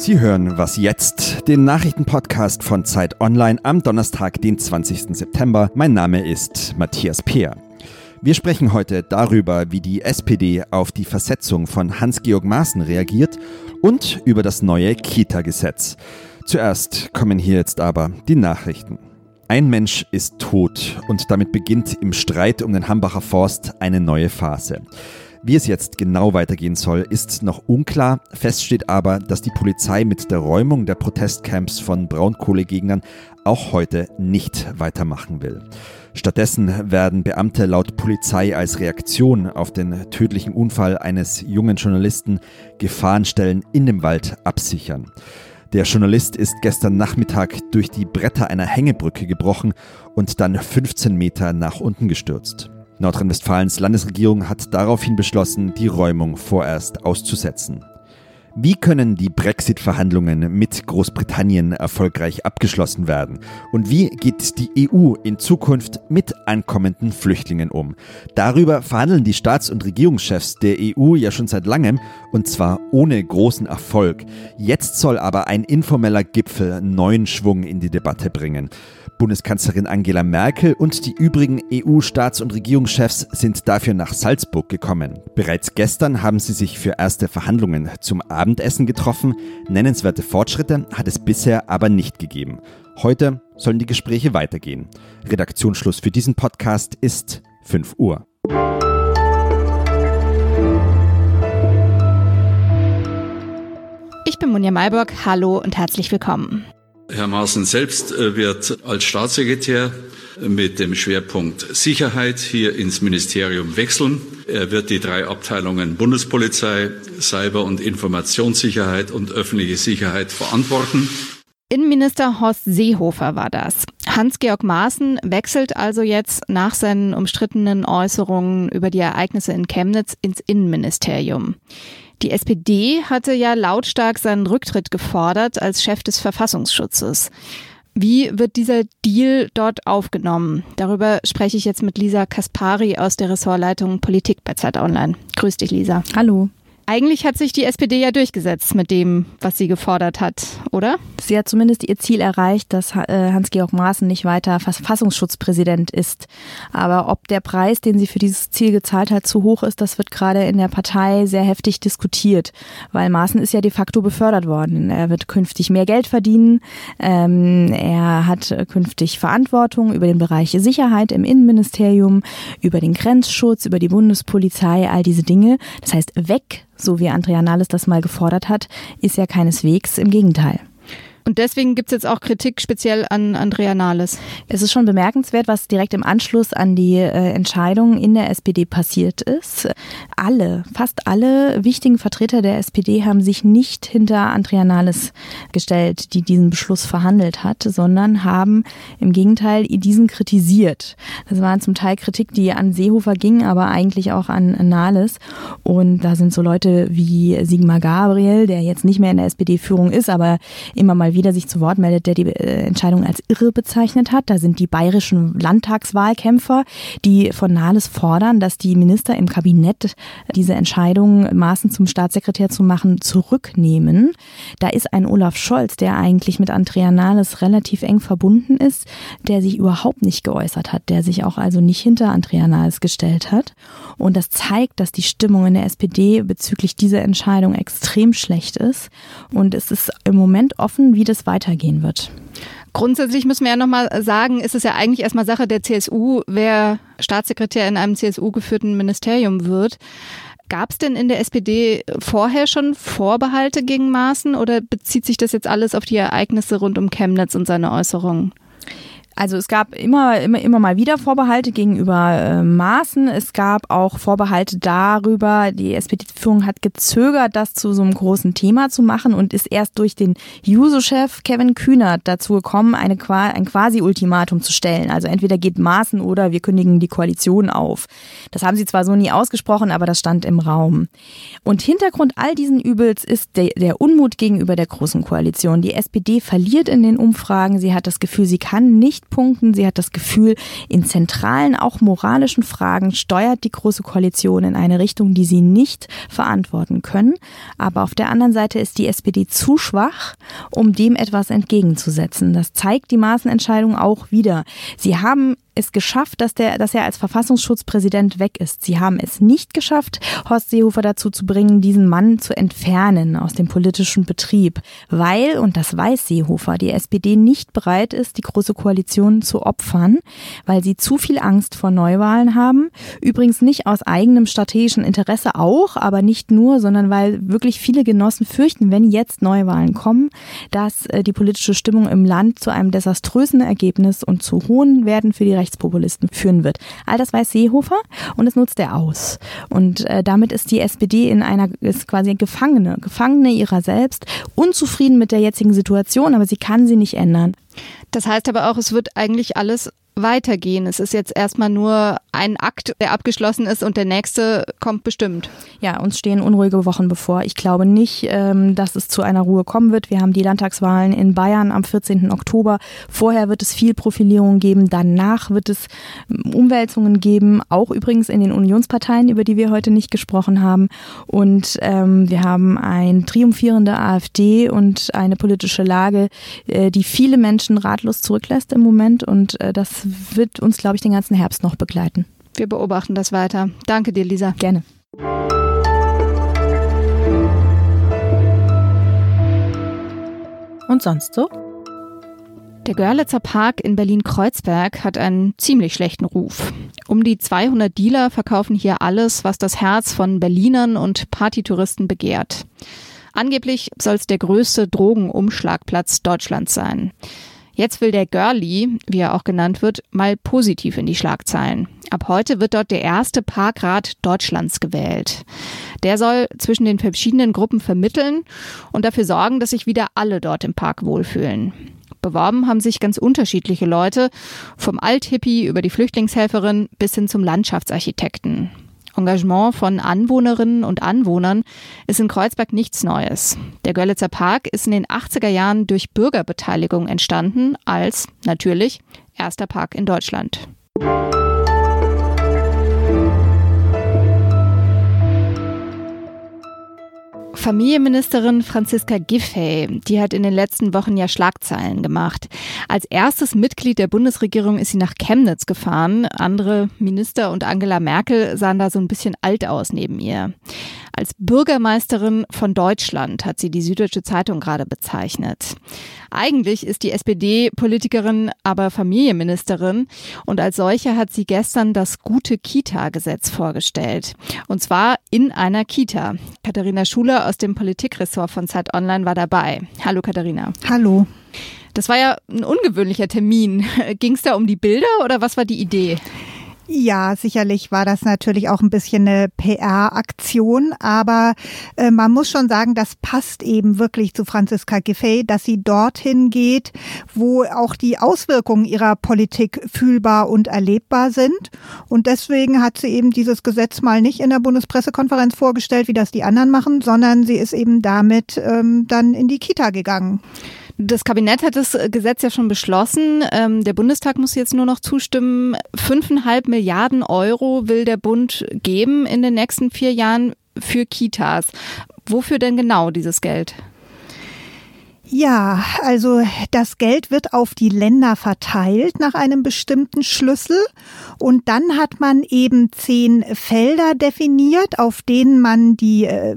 Sie hören Was jetzt? Den Nachrichtenpodcast von Zeit Online am Donnerstag, den 20. September. Mein Name ist Matthias Peer. Wir sprechen heute darüber, wie die SPD auf die Versetzung von Hans-Georg Maaßen reagiert und über das neue Kita-Gesetz. Zuerst kommen hier jetzt aber die Nachrichten. Ein Mensch ist tot und damit beginnt im Streit um den Hambacher Forst eine neue Phase. Wie es jetzt genau weitergehen soll, ist noch unklar. Fest steht aber, dass die Polizei mit der Räumung der Protestcamps von Braunkohlegegnern auch heute nicht weitermachen will. Stattdessen werden Beamte laut Polizei als Reaktion auf den tödlichen Unfall eines jungen Journalisten Gefahrenstellen in dem Wald absichern. Der Journalist ist gestern Nachmittag durch die Bretter einer Hängebrücke gebrochen und dann 15 Meter nach unten gestürzt. Nordrhein-Westfalens Landesregierung hat daraufhin beschlossen, die Räumung vorerst auszusetzen. Wie können die Brexit-Verhandlungen mit Großbritannien erfolgreich abgeschlossen werden? Und wie geht die EU in Zukunft mit ankommenden Flüchtlingen um? Darüber verhandeln die Staats- und Regierungschefs der EU ja schon seit langem und zwar ohne großen Erfolg. Jetzt soll aber ein informeller Gipfel neuen Schwung in die Debatte bringen. Bundeskanzlerin Angela Merkel und die übrigen EU-Staats- und Regierungschefs sind dafür nach Salzburg gekommen. Bereits gestern haben sie sich für erste Verhandlungen zum Abendessen getroffen. Nennenswerte Fortschritte hat es bisher aber nicht gegeben. Heute sollen die Gespräche weitergehen. Redaktionsschluss für diesen Podcast ist 5 Uhr. Ich bin Munja Mayburg. Hallo und herzlich willkommen. Herr Maaßen selbst äh, wird als Staatssekretär mit dem Schwerpunkt Sicherheit hier ins Ministerium wechseln. Er wird die drei Abteilungen Bundespolizei, Cyber- und Informationssicherheit und öffentliche Sicherheit verantworten. Innenminister Horst Seehofer war das. Hans-Georg Maaßen wechselt also jetzt nach seinen umstrittenen Äußerungen über die Ereignisse in Chemnitz ins Innenministerium. Die SPD hatte ja lautstark seinen Rücktritt gefordert als Chef des Verfassungsschutzes. Wie wird dieser Deal dort aufgenommen? Darüber spreche ich jetzt mit Lisa Kaspari aus der Ressortleitung Politik bei Zeit Online. Grüß dich, Lisa. Hallo. Eigentlich hat sich die SPD ja durchgesetzt mit dem, was sie gefordert hat, oder? Sie hat zumindest ihr Ziel erreicht, dass äh, Hans-Georg Maaßen nicht weiter Verfassungsschutzpräsident ist. Aber ob der Preis, den sie für dieses Ziel gezahlt hat, zu hoch ist, das wird gerade in der Partei sehr heftig diskutiert. Weil Maaßen ist ja de facto befördert worden. Er wird künftig mehr Geld verdienen. Ähm, er hat künftig Verantwortung über den Bereich Sicherheit im Innenministerium, über den Grenzschutz, über die Bundespolizei, all diese Dinge. Das heißt, weg so wie Andrea Nahles das mal gefordert hat, ist ja keineswegs im Gegenteil. Und deswegen gibt es jetzt auch Kritik speziell an Andrea Nahles. Es ist schon bemerkenswert, was direkt im Anschluss an die äh, Entscheidung in der SPD passiert ist. Alle, fast alle wichtigen Vertreter der SPD haben sich nicht hinter Andrea Nahles gestellt, die diesen Beschluss verhandelt hat, sondern haben im Gegenteil diesen kritisiert. Das waren zum Teil Kritik, die an Seehofer ging, aber eigentlich auch an Nahles. Und da sind so Leute wie Sigmar Gabriel, der jetzt nicht mehr in der SPD-Führung ist, aber immer mal wieder sich zu Wort meldet, der die äh, Entscheidung als irre bezeichnet hat. Da sind die bayerischen Landtagswahlkämpfer, die von Nahles fordern, dass die Minister im Kabinett diese Entscheidung, Maßen zum Staatssekretär zu machen, zurücknehmen. Da ist ein Olaf Scholz, der eigentlich mit Andrea Nahles relativ eng verbunden ist, der sich überhaupt nicht geäußert hat, der sich auch also nicht hinter Andrea Nahles gestellt hat. Und das zeigt, dass die Stimmung in der SPD bezüglich dieser Entscheidung extrem schlecht ist. Und es ist im Moment offen, wie das weitergehen wird. Grundsätzlich müssen wir ja nochmal sagen, ist es ja eigentlich erstmal Sache der CSU, wer Staatssekretär in einem CSU-geführten Ministerium wird. Gab es denn in der SPD vorher schon Vorbehalte gegen Maaßen oder bezieht sich das jetzt alles auf die Ereignisse rund um Chemnitz und seine Äußerungen? Also es gab immer, immer, immer mal wieder Vorbehalte gegenüber äh, Maßen. Es gab auch Vorbehalte darüber, die SPD-Führung hat gezögert, das zu so einem großen Thema zu machen und ist erst durch den Juso-Chef Kevin Kühnert dazu gekommen, eine, ein Quasi-Ultimatum zu stellen. Also entweder geht Maßen oder wir kündigen die Koalition auf. Das haben sie zwar so nie ausgesprochen, aber das stand im Raum. Und Hintergrund all diesen Übels ist der, der Unmut gegenüber der Großen Koalition. Die SPD verliert in den Umfragen. Sie hat das Gefühl, sie kann nicht Eckpunkten. Sie hat das Gefühl, in zentralen, auch moralischen Fragen steuert die Große Koalition in eine Richtung, die sie nicht verantworten können. Aber auf der anderen Seite ist die SPD zu schwach, um dem etwas entgegenzusetzen. Das zeigt die Maßenentscheidung auch wieder. Sie haben es geschafft, dass, der, dass er als Verfassungsschutzpräsident weg ist. Sie haben es nicht geschafft, Horst Seehofer dazu zu bringen, diesen Mann zu entfernen aus dem politischen Betrieb, weil, und das weiß Seehofer, die SPD nicht bereit ist, die Große Koalition zu opfern, weil sie zu viel Angst vor Neuwahlen haben. Übrigens nicht aus eigenem strategischen Interesse auch, aber nicht nur, sondern weil wirklich viele Genossen fürchten, wenn jetzt Neuwahlen kommen, dass äh, die politische Stimmung im Land zu einem desaströsen Ergebnis und zu hohen Werden für die Rechtspopulisten führen wird. All das weiß Seehofer und das nutzt er aus. Und äh, damit ist die SPD in einer, ist quasi Gefangene, Gefangene ihrer selbst, unzufrieden mit der jetzigen Situation, aber sie kann sie nicht ändern. Das heißt aber auch, es wird eigentlich alles weitergehen. Es ist jetzt erstmal nur ein Akt, der abgeschlossen ist und der nächste kommt bestimmt. Ja, uns stehen unruhige Wochen bevor. Ich glaube nicht, ähm, dass es zu einer Ruhe kommen wird. Wir haben die Landtagswahlen in Bayern am 14. Oktober. Vorher wird es viel Profilierung geben. Danach wird es ähm, Umwälzungen geben, auch übrigens in den Unionsparteien, über die wir heute nicht gesprochen haben. Und ähm, wir haben ein triumphierende AfD und eine politische Lage, äh, die viele Menschen ratlos zurücklässt im Moment. Und äh, das wird uns, glaube ich, den ganzen Herbst noch begleiten. Wir beobachten das weiter. Danke dir, Lisa. Gerne. Und sonst so? Der Görlitzer Park in Berlin-Kreuzberg hat einen ziemlich schlechten Ruf. Um die 200 Dealer verkaufen hier alles, was das Herz von Berlinern und Partytouristen begehrt. Angeblich soll es der größte Drogenumschlagplatz Deutschlands sein. Jetzt will der Girlie, wie er auch genannt wird, mal positiv in die Schlagzeilen. Ab heute wird dort der erste Parkrat Deutschlands gewählt. Der soll zwischen den verschiedenen Gruppen vermitteln und dafür sorgen, dass sich wieder alle dort im Park wohlfühlen. Beworben haben sich ganz unterschiedliche Leute, vom Althippie über die Flüchtlingshelferin bis hin zum Landschaftsarchitekten. Engagement von Anwohnerinnen und Anwohnern ist in Kreuzberg nichts Neues. Der Görlitzer Park ist in den 80er Jahren durch Bürgerbeteiligung entstanden als, natürlich, erster Park in Deutschland. Familienministerin Franziska Giffey, die hat in den letzten Wochen ja Schlagzeilen gemacht. Als erstes Mitglied der Bundesregierung ist sie nach Chemnitz gefahren. Andere Minister und Angela Merkel sahen da so ein bisschen alt aus neben ihr. Als Bürgermeisterin von Deutschland hat sie die Süddeutsche Zeitung gerade bezeichnet. Eigentlich ist die SPD-Politikerin aber Familienministerin und als solche hat sie gestern das gute Kita-Gesetz vorgestellt. Und zwar in einer Kita. Katharina Schuler aus dem Politikressort von Zeit Online war dabei. Hallo Katharina. Hallo. Das war ja ein ungewöhnlicher Termin. Ging es da um die Bilder oder was war die Idee? Ja, sicherlich war das natürlich auch ein bisschen eine PR-Aktion, aber äh, man muss schon sagen, das passt eben wirklich zu Franziska Giffey, dass sie dorthin geht, wo auch die Auswirkungen ihrer Politik fühlbar und erlebbar sind. Und deswegen hat sie eben dieses Gesetz mal nicht in der Bundespressekonferenz vorgestellt, wie das die anderen machen, sondern sie ist eben damit ähm, dann in die Kita gegangen. Das Kabinett hat das Gesetz ja schon beschlossen. Ähm, der Bundestag muss jetzt nur noch zustimmen. Fünfeinhalb Milliarden Euro will der Bund geben in den nächsten vier Jahren für Kitas. Wofür denn genau dieses Geld? Ja, also das Geld wird auf die Länder verteilt nach einem bestimmten Schlüssel und dann hat man eben zehn Felder definiert, auf denen man die äh,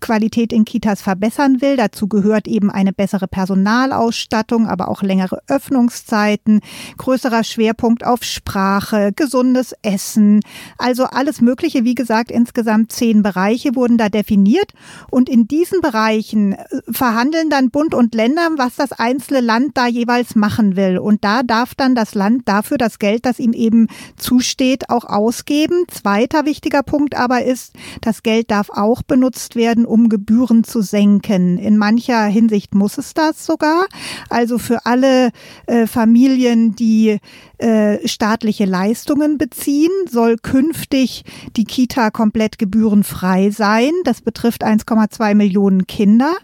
Qualität in Kitas verbessern will. Dazu gehört eben eine bessere Personalausstattung, aber auch längere Öffnungszeiten, größerer Schwerpunkt auf Sprache, gesundes Essen, also alles Mögliche. Wie gesagt, insgesamt zehn Bereiche wurden da definiert und in diesen Bereichen äh, verhandeln dann Bund und Länder, was das einzelne Land da jeweils machen will. Und da darf dann das Land dafür das Geld, das ihm eben zusteht, auch ausgeben. Zweiter wichtiger Punkt aber ist, das Geld darf auch benutzt werden, um Gebühren zu senken. In mancher Hinsicht muss es das sogar. Also für alle äh, Familien, die äh, staatliche Leistungen beziehen, soll künftig die Kita komplett gebührenfrei sein. Das betrifft 1,2 Millionen Kinder.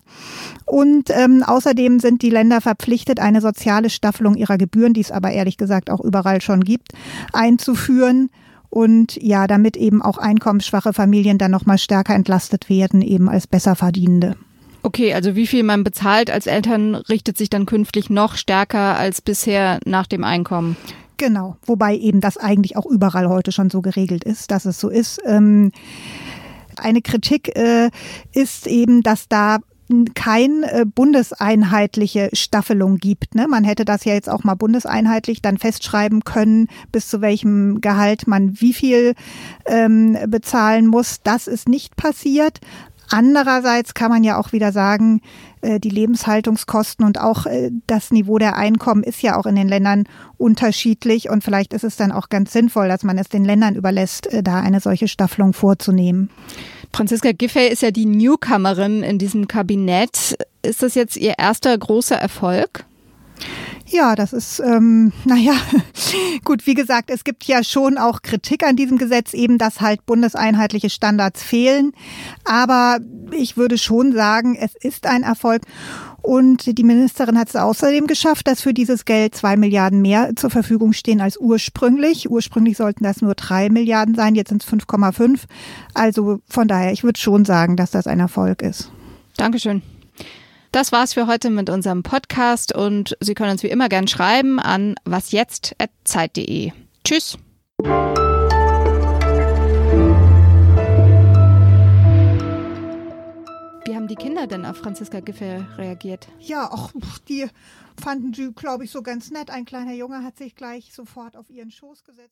Und äh, Ähm, außerdem sind die Länder verpflichtet, eine soziale Staffelung ihrer Gebühren, die es aber ehrlich gesagt auch überall schon gibt, einzuführen. Und ja, damit eben auch einkommensschwache Familien dann nochmal stärker entlastet werden, eben als besser verdienende. Okay, also wie viel man bezahlt als Eltern richtet sich dann künftig noch stärker als bisher nach dem Einkommen. Genau, wobei eben das eigentlich auch überall heute schon so geregelt ist, dass es so ist. Ähm, eine Kritik äh, ist eben, dass da kein äh, bundeseinheitliche Staffelung gibt. Ne? Man hätte das ja jetzt auch mal bundeseinheitlich dann festschreiben können, bis zu welchem Gehalt man wie viel ähm, bezahlen muss. Das ist nicht passiert. Andererseits kann man ja auch wieder sagen, äh, die Lebenshaltungskosten und auch äh, das Niveau der Einkommen ist ja auch in den Ländern unterschiedlich und vielleicht ist es dann auch ganz sinnvoll, dass man es den Ländern überlässt, da eine solche Staffelung vorzunehmen. Franziska Giffey ist ja die Newcomerin in diesem Kabinett. Ist das jetzt ihr erster großer Erfolg? Ja, das ist, ähm, naja, gut, wie gesagt, es gibt ja schon auch Kritik an diesem Gesetz, eben dass halt bundeseinheitliche Standards fehlen. Aber ich würde schon sagen, es ist ein Erfolg. Und die Ministerin hat es außerdem geschafft, dass für dieses Geld zwei Milliarden mehr zur Verfügung stehen als ursprünglich. Ursprünglich sollten das nur drei Milliarden sein, jetzt sind es 5,5. Also von daher, ich würde schon sagen, dass das ein Erfolg ist. Dankeschön. Das war's für heute mit unserem Podcast und Sie können uns wie immer gern schreiben an wasjetzt.zeit.de. Tschüss. Haben die Kinder denn auf Franziska Giffey reagiert? Ja, auch die fanden sie, glaube ich, so ganz nett. Ein kleiner Junge hat sich gleich sofort auf ihren Schoß gesetzt.